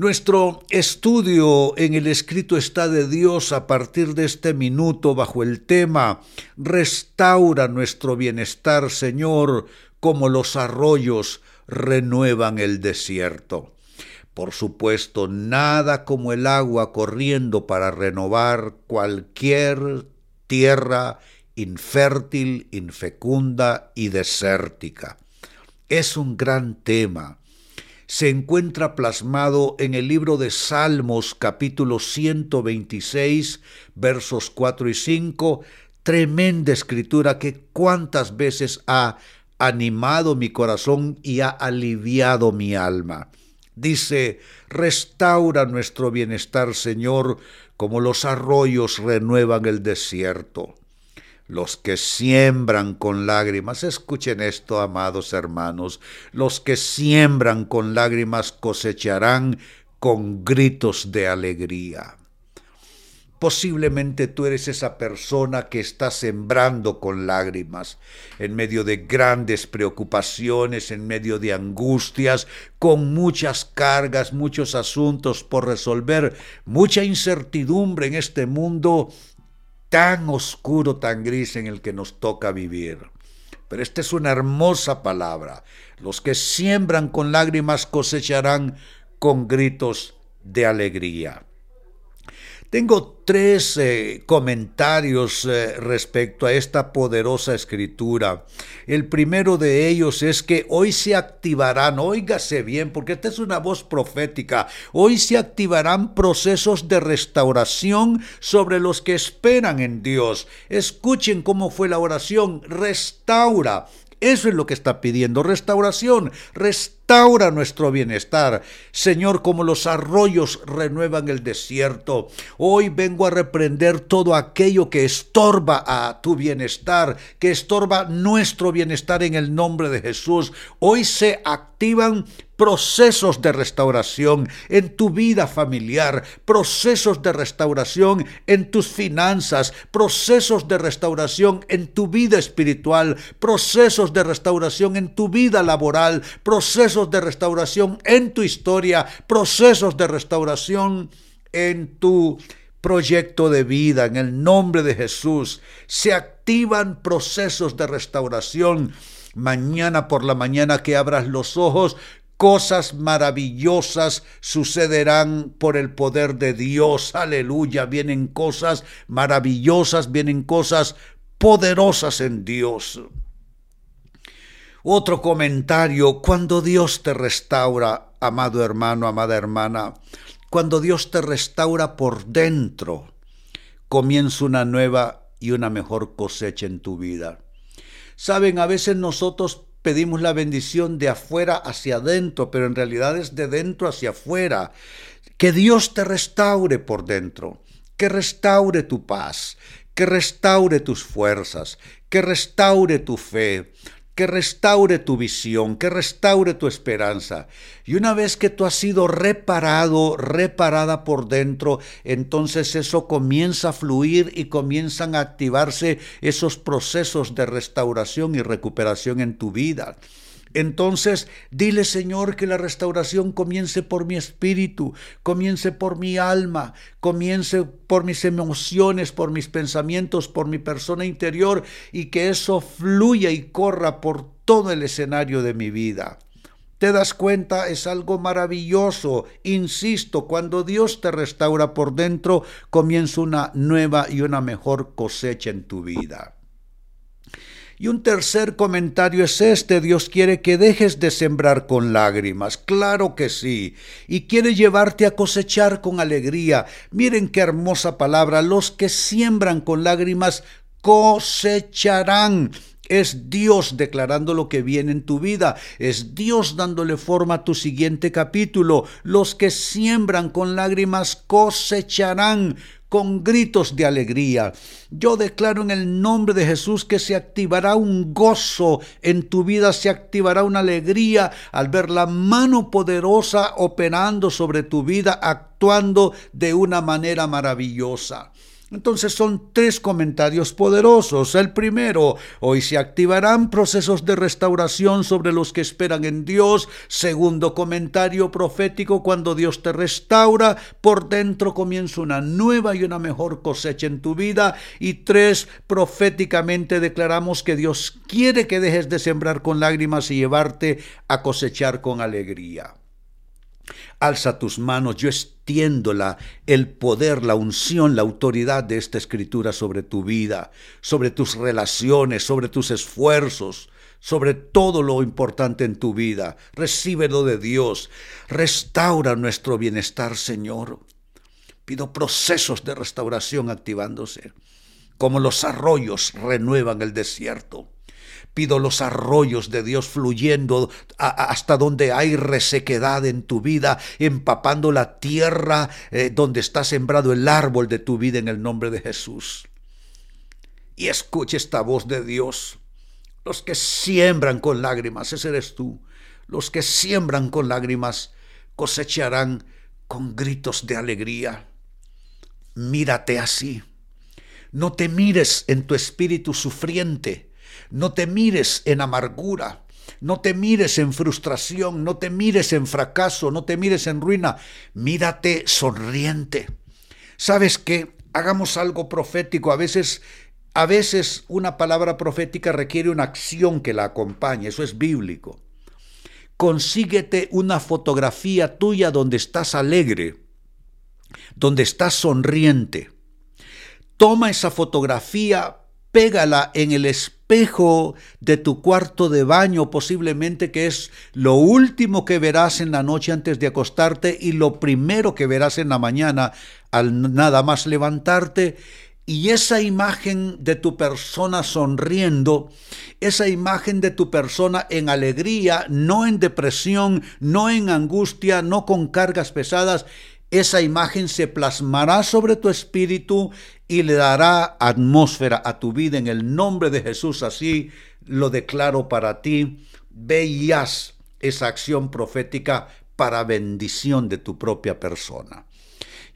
Nuestro estudio en el escrito está de Dios a partir de este minuto bajo el tema Restaura nuestro bienestar, Señor, como los arroyos renuevan el desierto. Por supuesto, nada como el agua corriendo para renovar cualquier tierra infértil, infecunda y desértica. Es un gran tema se encuentra plasmado en el libro de Salmos capítulo 126 versos 4 y 5, tremenda escritura que cuántas veces ha animado mi corazón y ha aliviado mi alma. Dice, restaura nuestro bienestar, Señor, como los arroyos renuevan el desierto. Los que siembran con lágrimas, escuchen esto, amados hermanos, los que siembran con lágrimas cosecharán con gritos de alegría. Posiblemente tú eres esa persona que está sembrando con lágrimas, en medio de grandes preocupaciones, en medio de angustias, con muchas cargas, muchos asuntos por resolver, mucha incertidumbre en este mundo tan oscuro, tan gris en el que nos toca vivir. Pero esta es una hermosa palabra. Los que siembran con lágrimas cosecharán con gritos de alegría. Tengo tres eh, comentarios eh, respecto a esta poderosa escritura. El primero de ellos es que hoy se activarán, óigase bien, porque esta es una voz profética, hoy se activarán procesos de restauración sobre los que esperan en Dios. Escuchen cómo fue la oración, restaura. Eso es lo que está pidiendo, restauración, restauración restaura nuestro bienestar. Señor, como los arroyos renuevan el desierto, hoy vengo a reprender todo aquello que estorba a tu bienestar, que estorba nuestro bienestar en el nombre de Jesús. Hoy se activan procesos de restauración en tu vida familiar, procesos de restauración en tus finanzas, procesos de restauración en tu vida espiritual, procesos de restauración en tu vida laboral, procesos de restauración en tu historia, procesos de restauración en tu proyecto de vida. En el nombre de Jesús se activan procesos de restauración. Mañana por la mañana que abras los ojos, cosas maravillosas sucederán por el poder de Dios. Aleluya. Vienen cosas maravillosas, vienen cosas poderosas en Dios. Otro comentario, cuando Dios te restaura, amado hermano, amada hermana, cuando Dios te restaura por dentro, comienza una nueva y una mejor cosecha en tu vida. Saben, a veces nosotros pedimos la bendición de afuera hacia adentro, pero en realidad es de dentro hacia afuera. Que Dios te restaure por dentro, que restaure tu paz, que restaure tus fuerzas, que restaure tu fe, que restaure tu visión, que restaure tu esperanza. Y una vez que tú has sido reparado, reparada por dentro, entonces eso comienza a fluir y comienzan a activarse esos procesos de restauración y recuperación en tu vida. Entonces, dile Señor que la restauración comience por mi espíritu, comience por mi alma, comience por mis emociones, por mis pensamientos, por mi persona interior y que eso fluya y corra por todo el escenario de mi vida. ¿Te das cuenta? Es algo maravilloso. Insisto, cuando Dios te restaura por dentro, comienza una nueva y una mejor cosecha en tu vida. Y un tercer comentario es este, Dios quiere que dejes de sembrar con lágrimas, claro que sí, y quiere llevarte a cosechar con alegría. Miren qué hermosa palabra, los que siembran con lágrimas cosecharán. Es Dios declarando lo que viene en tu vida. Es Dios dándole forma a tu siguiente capítulo. Los que siembran con lágrimas cosecharán con gritos de alegría. Yo declaro en el nombre de Jesús que se activará un gozo en tu vida, se activará una alegría al ver la mano poderosa operando sobre tu vida, actuando de una manera maravillosa. Entonces son tres comentarios poderosos. El primero, hoy se activarán procesos de restauración sobre los que esperan en Dios. Segundo comentario profético, cuando Dios te restaura, por dentro comienza una nueva y una mejor cosecha en tu vida. Y tres, proféticamente declaramos que Dios quiere que dejes de sembrar con lágrimas y llevarte a cosechar con alegría. Alza tus manos, yo extiendo la, el poder, la unción, la autoridad de esta escritura sobre tu vida, sobre tus relaciones, sobre tus esfuerzos, sobre todo lo importante en tu vida. Recíbelo de Dios. Restaura nuestro bienestar, Señor. Pido procesos de restauración activándose, como los arroyos renuevan el desierto. Pido los arroyos de Dios fluyendo hasta donde hay resequedad en tu vida, empapando la tierra eh, donde está sembrado el árbol de tu vida en el nombre de Jesús. Y escuche esta voz de Dios. Los que siembran con lágrimas, ese eres tú. Los que siembran con lágrimas cosecharán con gritos de alegría. Mírate así. No te mires en tu espíritu sufriente no te mires en amargura, no te mires en frustración, no te mires en fracaso, no te mires en ruina, mírate sonriente. ¿Sabes qué? Hagamos algo profético. A veces, a veces una palabra profética requiere una acción que la acompañe. Eso es bíblico. Consíguete una fotografía tuya donde estás alegre, donde estás sonriente. Toma esa fotografía, pégala en el espejo de tu cuarto de baño, posiblemente que es lo último que verás en la noche antes de acostarte y lo primero que verás en la mañana al nada más levantarte. Y esa imagen de tu persona sonriendo, esa imagen de tu persona en alegría, no en depresión, no en angustia, no con cargas pesadas, esa imagen se plasmará sobre tu espíritu y le dará atmósfera a tu vida en el nombre de Jesús. Así lo declaro para ti. Veías esa acción profética para bendición de tu propia persona.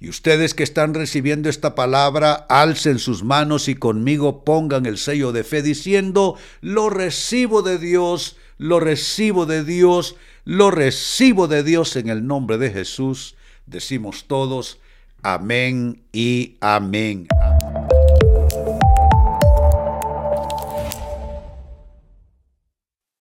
Y ustedes que están recibiendo esta palabra, alcen sus manos y conmigo pongan el sello de fe diciendo, lo recibo de Dios, lo recibo de Dios, lo recibo de Dios en el nombre de Jesús. Decimos todos, amén y amén.